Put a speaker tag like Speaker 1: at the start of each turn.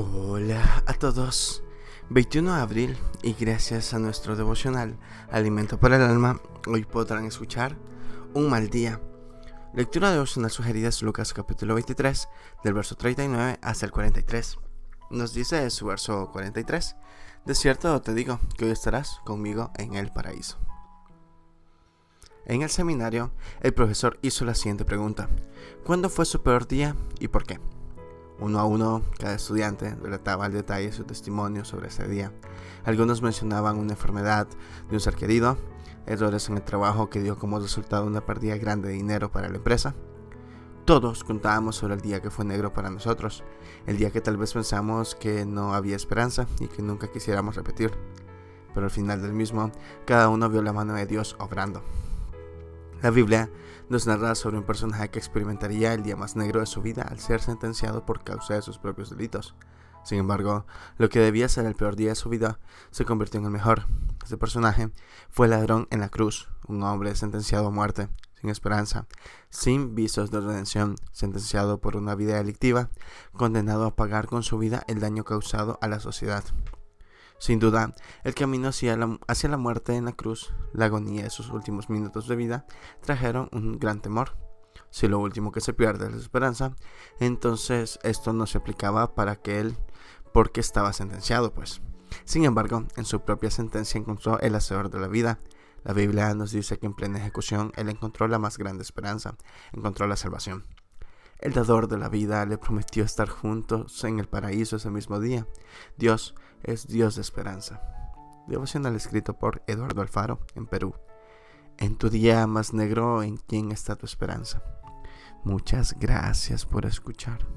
Speaker 1: Hola a todos. 21 de abril y gracias a nuestro devocional Alimento para el Alma, hoy podrán escuchar Un mal día. Lectura devocional sugerida es Lucas capítulo 23, del verso 39 hasta el 43. Nos dice su verso 43, De cierto te digo que hoy estarás conmigo en el paraíso. En el seminario, el profesor hizo la siguiente pregunta. ¿Cuándo fue su peor día y por qué? Uno a uno, cada estudiante relataba al detalle su testimonio sobre ese día. Algunos mencionaban una enfermedad de un ser querido, errores en el trabajo que dio como resultado una pérdida grande de dinero para la empresa. Todos contábamos sobre el día que fue negro para nosotros, el día que tal vez pensamos que no había esperanza y que nunca quisiéramos repetir. Pero al final del mismo, cada uno vio la mano de Dios obrando. La Biblia nos narra sobre un personaje que experimentaría el día más negro de su vida al ser sentenciado por causa de sus propios delitos. Sin embargo, lo que debía ser el peor día de su vida se convirtió en el mejor. Este personaje fue el ladrón en la cruz, un hombre sentenciado a muerte, sin esperanza, sin visos de redención, sentenciado por una vida delictiva, condenado a pagar con su vida el daño causado a la sociedad. Sin duda, el camino hacia la, muerte en la cruz, la agonía de sus últimos minutos de vida, trajeron un gran temor. Si lo último que se pierde es la esperanza, entonces esto no se aplicaba para que él, porque estaba sentenciado, pues. Sin embargo, en su propia sentencia encontró el hacedor de la vida. La Biblia nos dice que en plena ejecución él encontró la más grande esperanza, encontró la salvación. El dador de la vida le prometió estar juntos en el paraíso ese mismo día. Dios es Dios de esperanza. Devocional escrito por Eduardo Alfaro en Perú. En tu día más negro, ¿en quién está tu esperanza? Muchas gracias por escuchar.